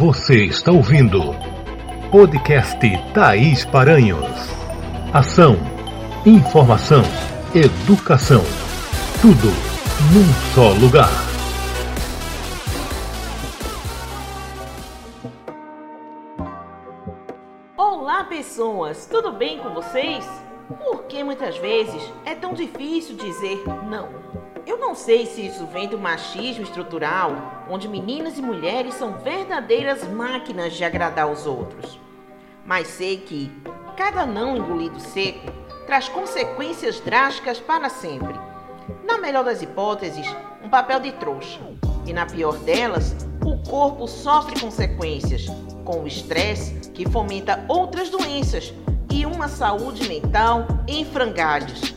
Você está ouvindo podcast Thaís Paranhos. Ação, informação, educação. Tudo num só lugar. Olá, pessoas! Tudo bem com vocês? Por que muitas vezes é tão difícil dizer não? Eu não sei se isso vem do machismo estrutural, onde meninas e mulheres são verdadeiras máquinas de agradar os outros. Mas sei que cada não engolido seco traz consequências drásticas para sempre. Na melhor das hipóteses, um papel de trouxa. E na pior delas, o corpo sofre consequências, com o estresse que fomenta outras doenças e uma saúde mental em frangalhos.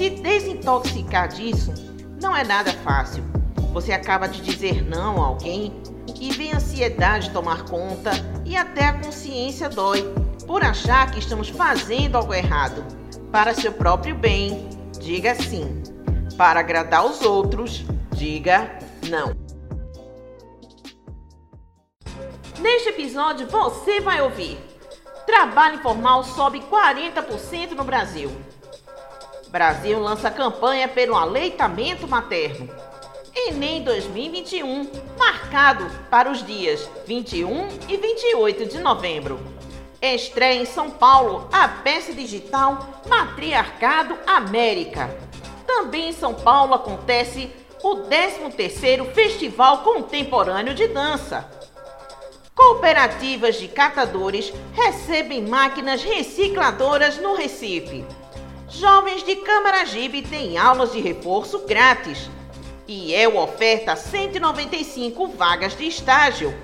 Se desintoxicar disso não é nada fácil. Você acaba de dizer não a alguém e vem a ansiedade tomar conta e até a consciência dói por achar que estamos fazendo algo errado. Para seu próprio bem, diga sim. Para agradar os outros, diga não. Neste episódio você vai ouvir: Trabalho informal sobe 40% no Brasil. Brasil lança campanha pelo aleitamento materno. Enem 2021, marcado para os dias 21 e 28 de novembro. Estreia em São Paulo a peça digital Matriarcado América. Também em São Paulo acontece o 13º Festival Contemporâneo de Dança. Cooperativas de catadores recebem máquinas recicladoras no Recife. Jovens de Camaragibe têm aulas de reforço grátis. E é o oferta 195 vagas de estágio.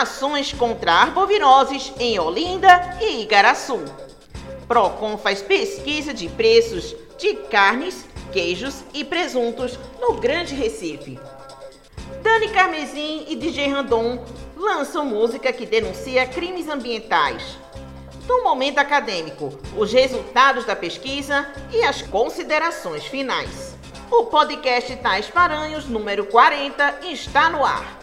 Ações contra arboviroses em Olinda e Igaraçu. Procon faz pesquisa de preços de carnes, queijos e presuntos no Grande Recife. Dani Carmesim e DJ Randon lançam música que denuncia crimes ambientais no momento acadêmico, os resultados da pesquisa e as considerações finais. O podcast Tais Paranhos, número 40, está no ar.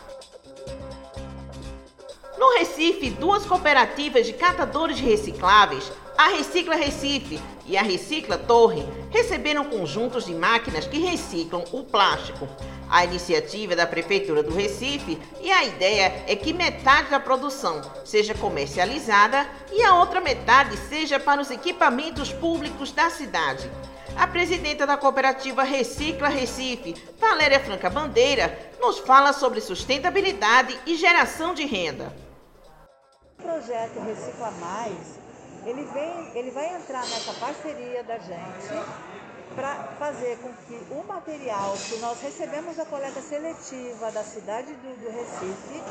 No Recife, duas cooperativas de catadores de recicláveis, a Recicla Recife e a Recicla Torre, receberam conjuntos de máquinas que reciclam o plástico. A iniciativa é da Prefeitura do Recife e a ideia é que metade da produção seja comercializada e a outra metade seja para os equipamentos públicos da cidade. A presidenta da cooperativa Recicla Recife, Valéria Franca Bandeira, nos fala sobre sustentabilidade e geração de renda. O projeto Recicla Mais, ele, vem, ele vai entrar nessa parceria da gente para fazer com que o material que nós recebemos da coleta seletiva da cidade do, do, Recife,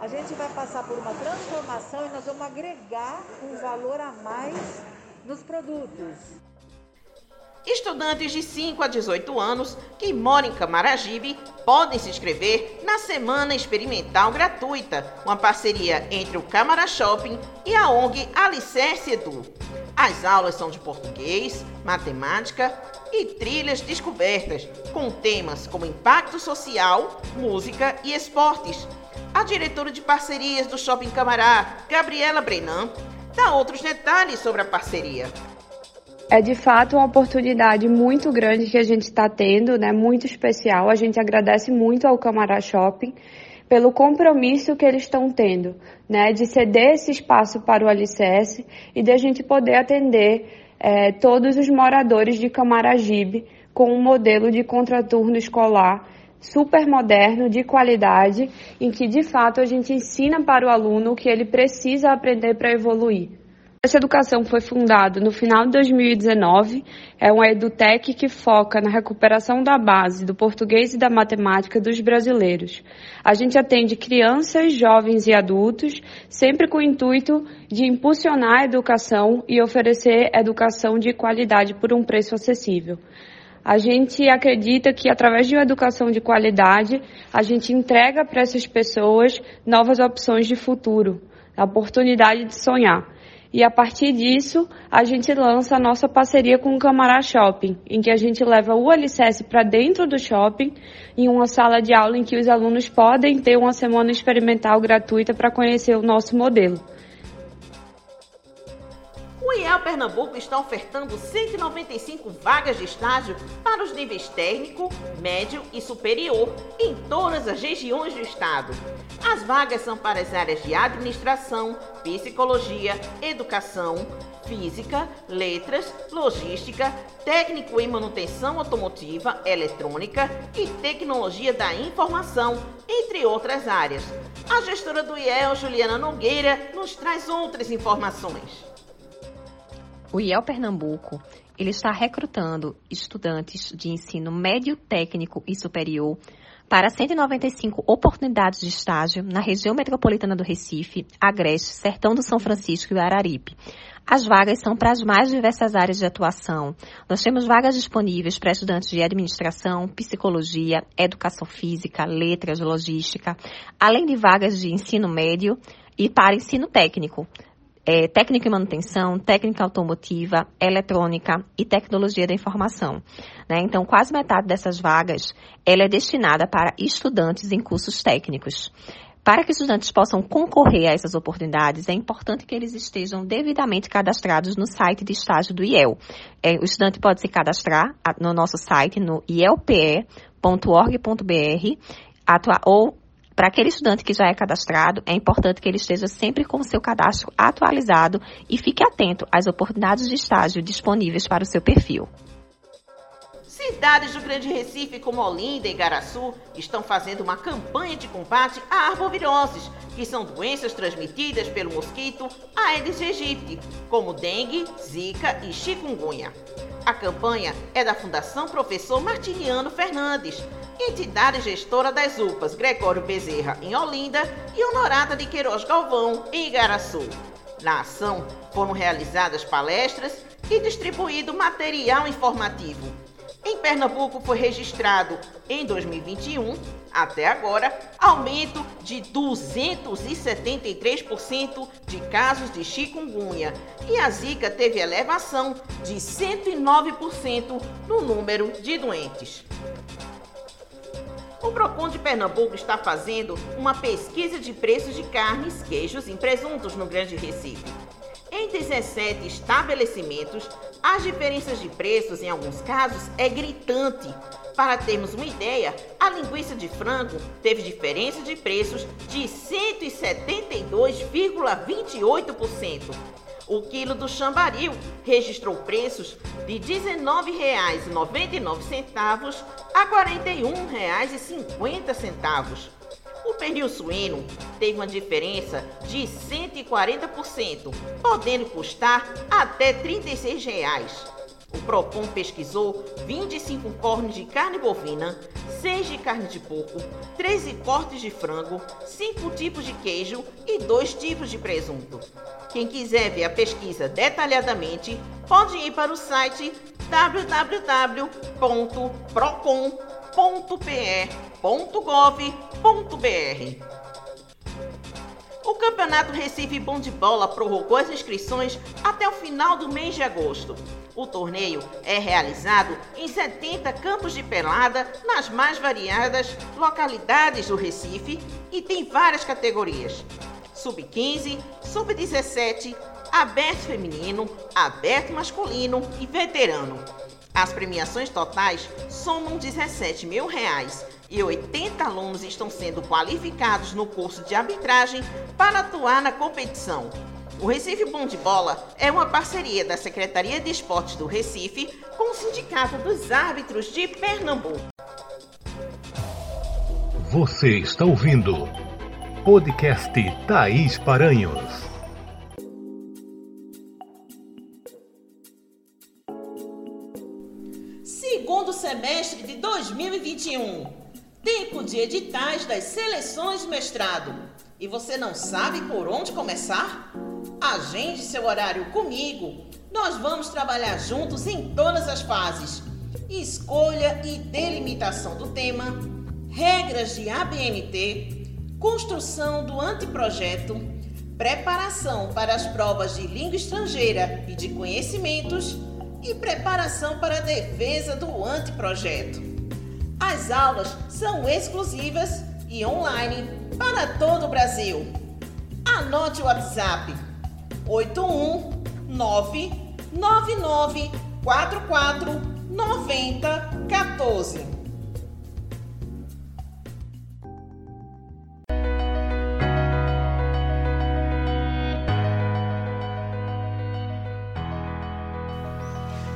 a gente vai passar por uma transformação e nós vamos agregar um valor a mais nos produtos. Estudantes de 5 a 18 anos que moram em Camaragibe podem se inscrever na Semana Experimental Gratuita, uma parceria entre o Camara Shopping e a ONG Alicerce Edu. As aulas são de português, matemática e trilhas descobertas, com temas como impacto social, música e esportes. A diretora de parcerias do Shopping Camará, Gabriela Brenan, dá outros detalhes sobre a parceria. É de fato uma oportunidade muito grande que a gente está tendo, né? Muito especial. A gente agradece muito ao Camará Shopping pelo compromisso que eles estão tendo, né? De ceder esse espaço para o Alicerce e de a gente poder atender é, todos os moradores de Camaragibe com um modelo de contraturno escolar super moderno, de qualidade, em que de fato a gente ensina para o aluno o que ele precisa aprender para evoluir. Essa educação foi fundada no final de 2019, é uma edutech que foca na recuperação da base do português e da matemática dos brasileiros. A gente atende crianças, jovens e adultos, sempre com o intuito de impulsionar a educação e oferecer educação de qualidade por um preço acessível. A gente acredita que através de uma educação de qualidade, a gente entrega para essas pessoas novas opções de futuro, a oportunidade de sonhar. E a partir disso, a gente lança a nossa parceria com o Camará Shopping, em que a gente leva o alicerce para dentro do shopping, em uma sala de aula em que os alunos podem ter uma semana experimental gratuita para conhecer o nosso modelo. O IEL Pernambuco está ofertando 195 vagas de estágio para os níveis técnico, médio e superior em todas as regiões do estado. As vagas são para as áreas de administração, psicologia, educação, física, letras, logística, técnico em manutenção automotiva, eletrônica e tecnologia da informação, entre outras áreas. A gestora do IEL, Juliana Nogueira, nos traz outras informações. O IEL Pernambuco ele está recrutando estudantes de ensino médio, técnico e superior para 195 oportunidades de estágio na região metropolitana do Recife, Agreste, Sertão do São Francisco e Araripe. As vagas são para as mais diversas áreas de atuação. Nós temos vagas disponíveis para estudantes de administração, psicologia, educação física, letras, logística, além de vagas de ensino médio e para ensino técnico é, técnica em manutenção, técnica automotiva, eletrônica e tecnologia da informação. Né? Então, quase metade dessas vagas ela é destinada para estudantes em cursos técnicos. Para que os estudantes possam concorrer a essas oportunidades, é importante que eles estejam devidamente cadastrados no site de estágio do IEL. É, o estudante pode se cadastrar no nosso site, no ielpe.org.br, ou para aquele estudante que já é cadastrado, é importante que ele esteja sempre com o seu cadastro atualizado e fique atento às oportunidades de estágio disponíveis para o seu perfil. Cidades do Grande Recife, como Olinda e Igaraçu, estão fazendo uma campanha de combate a arboviroses, que são doenças transmitidas pelo mosquito Aedes aegypti, como dengue, zika e chikungunya. A campanha é da Fundação Professor Martiniano Fernandes, entidade gestora das UPAs Gregório Bezerra em Olinda e Honorata de Queiroz Galvão em Igaraçu. Na ação foram realizadas palestras e distribuído material informativo. Em Pernambuco foi registrado em 2021, até agora, aumento de 273% de casos de chikungunya e a Zika teve elevação de 109% no número de doentes. O Procon de Pernambuco está fazendo uma pesquisa de preços de carnes, queijos e presuntos no Grande Recife. Em 17 estabelecimentos, as diferenças de preços, em alguns casos, é gritante. Para termos uma ideia, a linguiça de frango teve diferença de preços de 172,28%. O quilo do chambaril registrou preços de R$ 19,99 a R$ 41,50. O pernil suíno teve uma diferença de 140%, podendo custar até 36 reais. O Procon pesquisou 25 cornes de carne bovina, 6 de carne de porco, 13 cortes de frango, 5 tipos de queijo e 2 tipos de presunto. Quem quiser ver a pesquisa detalhadamente, pode ir para o site www.procon.pe.gov.br. O Campeonato Recife Bom de Bola prorrogou as inscrições até o final do mês de agosto. O torneio é realizado em 70 campos de pelada nas mais variadas localidades do Recife e tem várias categorias: sub-15, sub-17, aberto feminino, aberto masculino e veterano. As premiações totais somam 17 mil reais e 80 alunos estão sendo qualificados no curso de arbitragem para atuar na competição. O Recife Bom de Bola é uma parceria da Secretaria de Esportes do Recife com o Sindicato dos Árbitros de Pernambuco. Você está ouvindo podcast Thaís Paranhos. Segundo semestre de 2021 tempo de editais das seleções de mestrado. E você não sabe por onde começar? Agende seu horário comigo. Nós vamos trabalhar juntos em todas as fases: escolha e delimitação do tema, regras de ABNT, construção do anteprojeto, preparação para as provas de língua estrangeira e de conhecimentos e preparação para a defesa do anteprojeto. As aulas são exclusivas e online para todo o Brasil. Anote o WhatsApp 819 9944 9014.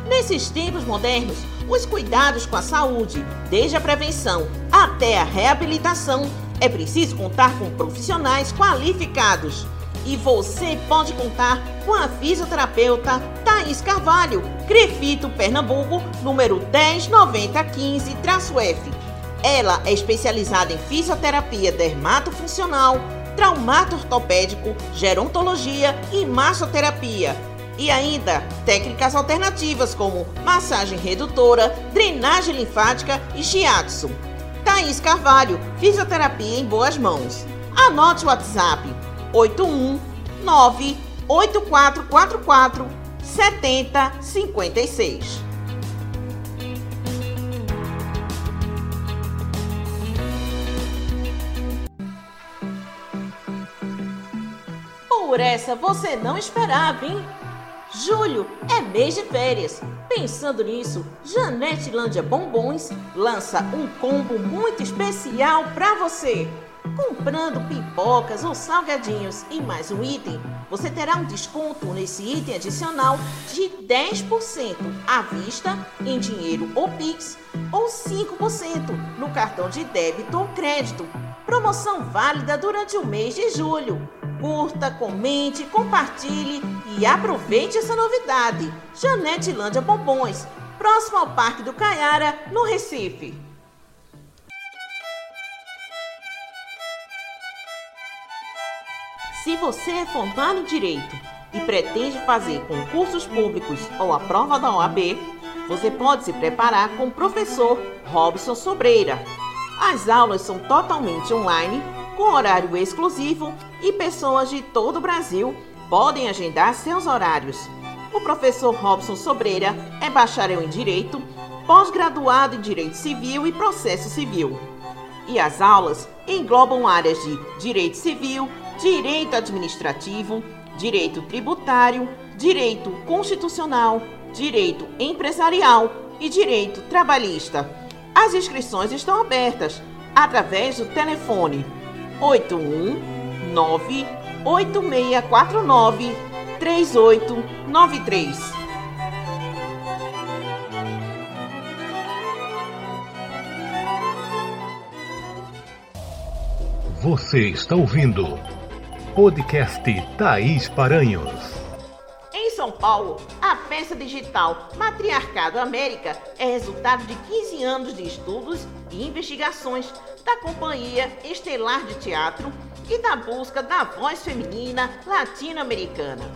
Nesses tempos modernos, os cuidados com a saúde, desde a prevenção até a reabilitação, é preciso contar com profissionais qualificados. E você pode contar com a fisioterapeuta Thaís Carvalho, Crefito, Pernambuco, número 109015-F. Ela é especializada em fisioterapia dermatofuncional, traumato ortopédico, gerontologia e massoterapia e ainda técnicas alternativas como massagem redutora, drenagem linfática e shiatsu. Thaís Carvalho, fisioterapia em boas mãos. Anote o WhatsApp 819 8444 7056. Por essa você não esperava, hein? Julho é mês de férias. Pensando nisso, Janete Lândia Bombons lança um combo muito especial para você. Comprando pipocas ou salgadinhos e mais um item, você terá um desconto nesse item adicional de 10% à vista, em dinheiro ou Pix, ou 5% no cartão de débito ou crédito. Promoção válida durante o mês de julho. Curta, comente, compartilhe e aproveite essa novidade. Janete Lândia Bombons, próximo ao Parque do Caiara, no Recife. Se você é formado em Direito e pretende fazer concursos públicos ou a prova da OAB, você pode se preparar com o professor Robson Sobreira. As aulas são totalmente online com horário exclusivo e pessoas de todo o Brasil podem agendar seus horários. O professor Robson Sobreira é bacharel em Direito, pós-graduado em Direito Civil e Processo Civil. E as aulas englobam áreas de Direito Civil, Direito Administrativo, Direito Tributário, Direito Constitucional, Direito Empresarial e Direito Trabalhista. As inscrições estão abertas através do telefone 819 8649 3893. Você está ouvindo podcast Thaís Paranhos. São Paulo, a peça digital Matriarcado América é resultado de 15 anos de estudos e investigações da Companhia Estelar de Teatro e da busca da voz feminina latino-americana.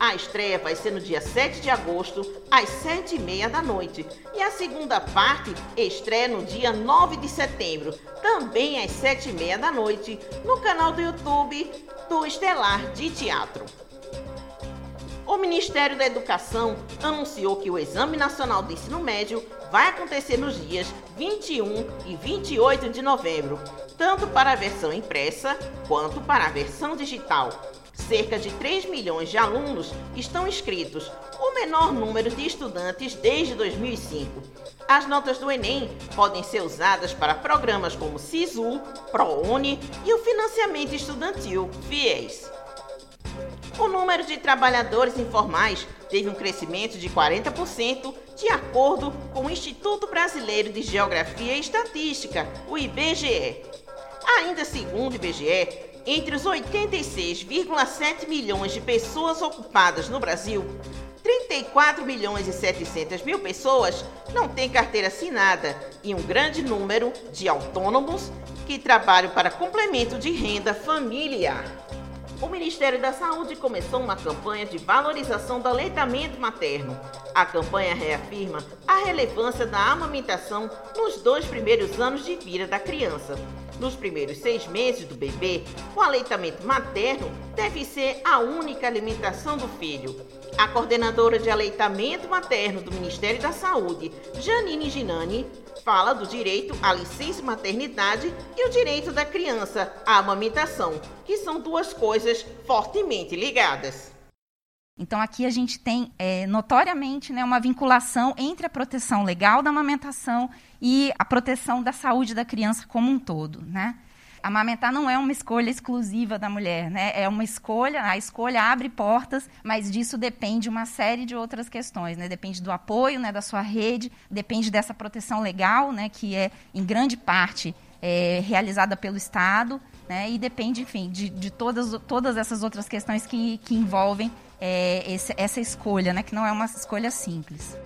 A estreia vai ser no dia 7 de agosto, às 7h30 da noite. E a segunda parte estreia no dia 9 de setembro, também às 7h30 da noite, no canal do YouTube do Estelar de Teatro. O Ministério da Educação anunciou que o Exame Nacional do Ensino Médio vai acontecer nos dias 21 e 28 de novembro, tanto para a versão impressa quanto para a versão digital. Cerca de 3 milhões de alunos estão inscritos, o menor número de estudantes desde 2005. As notas do Enem podem ser usadas para programas como SISU, ProUni e o financiamento estudantil FIES. O número de trabalhadores informais teve um crescimento de 40%, de acordo com o Instituto Brasileiro de Geografia e Estatística, o IBGE. Ainda segundo o IBGE, entre os 86,7 milhões de pessoas ocupadas no Brasil, 34 milhões e 700 mil pessoas não têm carteira assinada e um grande número de autônomos que trabalham para complemento de renda familiar o Ministério da Saúde começou uma campanha de valorização do aleitamento materno. A campanha reafirma a relevância da amamentação nos dois primeiros anos de vida da criança. Nos primeiros seis meses do bebê, o aleitamento materno deve ser a única alimentação do filho. A coordenadora de aleitamento materno do Ministério da Saúde, Janine Ginani, fala do direito à licença maternidade e o direito da criança à amamentação, que são duas coisas fortemente ligadas. Então, aqui a gente tem é, notoriamente né, uma vinculação entre a proteção legal da amamentação e a proteção da saúde da criança como um todo. Né? Amamentar não é uma escolha exclusiva da mulher, né? é uma escolha, a escolha abre portas, mas disso depende uma série de outras questões. Né? Depende do apoio né, da sua rede, depende dessa proteção legal, né, que é, em grande parte, é, realizada pelo Estado, né, e depende, enfim, de, de todas, todas essas outras questões que, que envolvem é, esse, essa escolha, né, que não é uma escolha simples.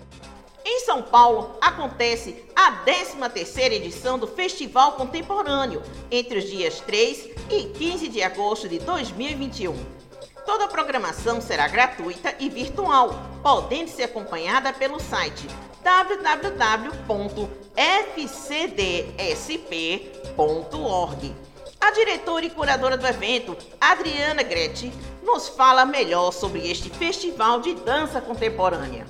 Em São Paulo acontece a 13ª edição do Festival Contemporâneo, entre os dias 3 e 15 de agosto de 2021. Toda a programação será gratuita e virtual, podendo ser acompanhada pelo site www.fcdsp.org. A diretora e curadora do evento, Adriana Gretti, nos fala melhor sobre este festival de dança contemporânea.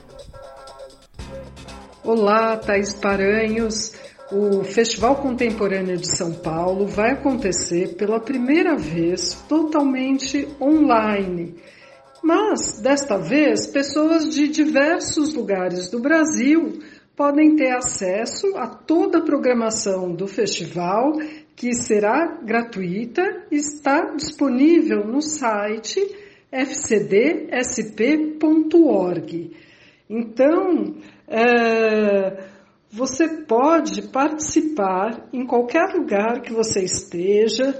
Olá, Thais Paranhos. O Festival Contemporâneo de São Paulo vai acontecer pela primeira vez totalmente online. Mas, desta vez, pessoas de diversos lugares do Brasil podem ter acesso a toda a programação do festival que será gratuita e está disponível no site fcdsp.org. Então, é, você pode participar em qualquer lugar que você esteja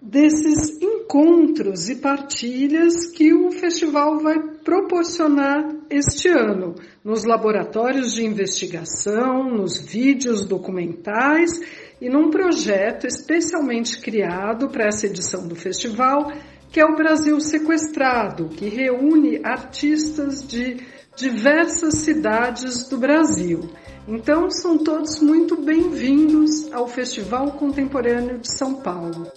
desses encontros e partilhas que o festival vai proporcionar este ano, nos laboratórios de investigação, nos vídeos documentais e num projeto especialmente criado para essa edição do festival, que é o Brasil Sequestrado, que reúne artistas de diversas cidades do Brasil. Então, são todos muito bem-vindos ao Festival Contemporâneo de São Paulo.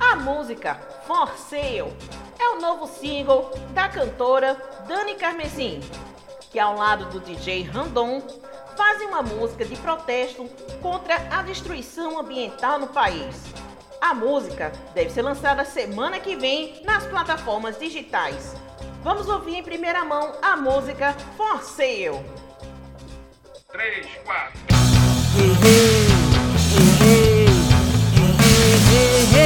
A música For Sale é o novo single da cantora Dani Carmesim, que ao lado do DJ Randon fazem uma música de protesto contra a destruição ambiental no país. A música deve ser lançada semana que vem nas plataformas digitais. Vamos ouvir em primeira mão a música For Sale. 3, 4. Lavra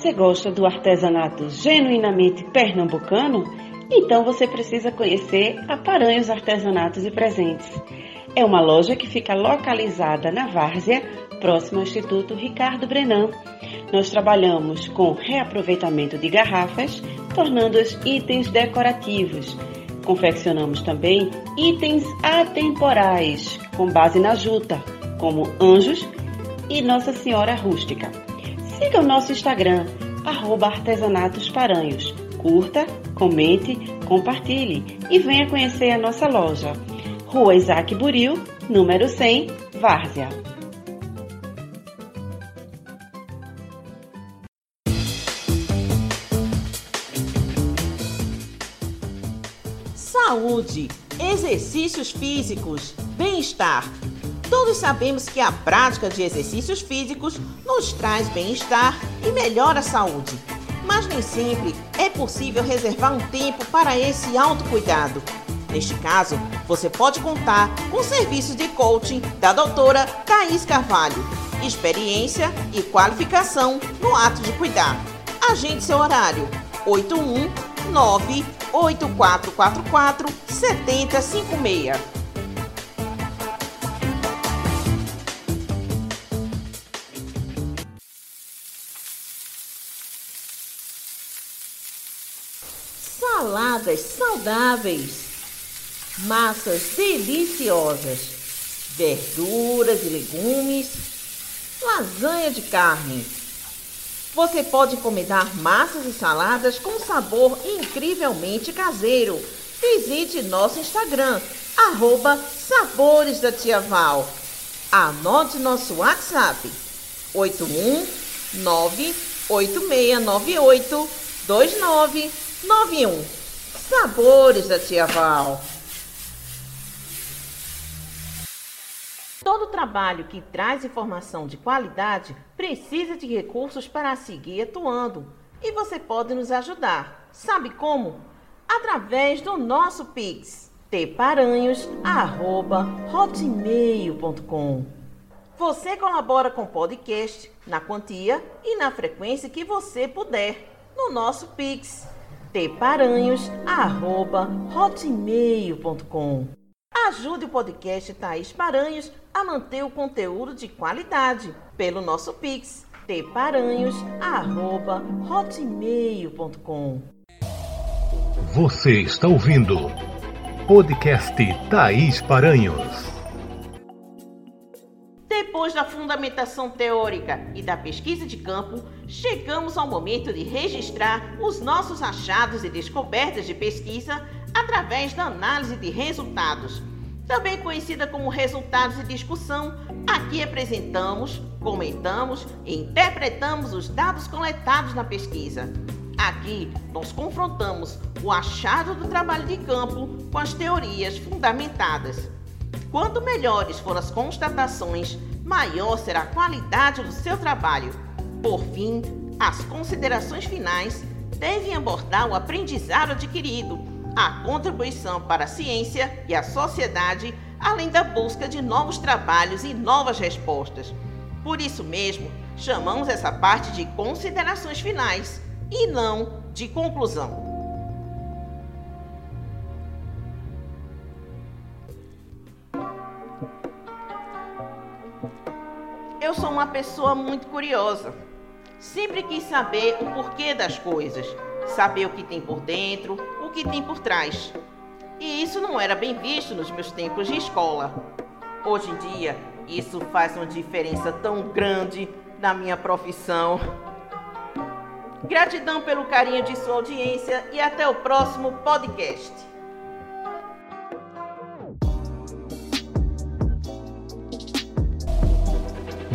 Você gosta do artesanato genuinamente pernambucano? Então você precisa conhecer a Paranhos Artesanatos e Presentes. É uma loja que fica localizada na Várzea, próximo ao Instituto Ricardo Brenan. Nós trabalhamos com reaproveitamento de garrafas, tornando-os itens decorativos. Confeccionamos também itens atemporais, com base na juta, como anjos e Nossa Senhora Rústica. Siga o nosso Instagram, arroba artesanatosparanhos. Curta, comente, compartilhe e venha conhecer a nossa loja. Rua Isaac Buril, número 100, Várzea. saúde, exercícios físicos, bem-estar. Todos sabemos que a prática de exercícios físicos nos traz bem-estar e melhora a saúde. Mas nem sempre é possível reservar um tempo para esse autocuidado. Neste caso, você pode contar com o serviço de coaching da doutora Thaís Carvalho. Experiência e qualificação no ato de cuidar. Agende seu horário. 819 8444 7056. Saladas saudáveis, massas deliciosas, verduras e legumes, lasanha de carne. Você pode encomendar massas e saladas com sabor incrivelmente caseiro. Visite nosso Instagram, arroba Sabores da Tia Val. Anote nosso WhatsApp, 819 8698 29 91. Sabores da Tia Val. Todo trabalho que traz informação de qualidade precisa de recursos para seguir atuando. E você pode nos ajudar. Sabe como? Através do nosso Pix, tparanhos@hotmail.com. Você colabora com o podcast na quantia e na frequência que você puder no nosso Pix tparanhos@hotmail.com. Ajude o podcast Thaís Paranhos a manter o conteúdo de qualidade pelo nosso Pix tparanhos@hotmail.com. Você está ouvindo podcast Thaís Paranhos. Depois da fundamentação teórica e da pesquisa de campo, chegamos ao momento de registrar os nossos achados e descobertas de pesquisa através da análise de resultados. Também conhecida como resultados de discussão, aqui apresentamos, comentamos e interpretamos os dados coletados na pesquisa. Aqui nós confrontamos o achado do trabalho de campo com as teorias fundamentadas. Quanto melhores forem as constatações, maior será a qualidade do seu trabalho. Por fim, as considerações finais devem abordar o aprendizado adquirido, a contribuição para a ciência e a sociedade, além da busca de novos trabalhos e novas respostas. Por isso mesmo, chamamos essa parte de considerações finais e não de conclusão. Eu sou uma pessoa muito curiosa. Sempre quis saber o porquê das coisas, saber o que tem por dentro, o que tem por trás. E isso não era bem visto nos meus tempos de escola. Hoje em dia, isso faz uma diferença tão grande na minha profissão. Gratidão pelo carinho de sua audiência e até o próximo podcast.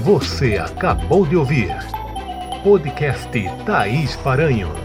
Você acabou de ouvir podcast Thaís Paranhos.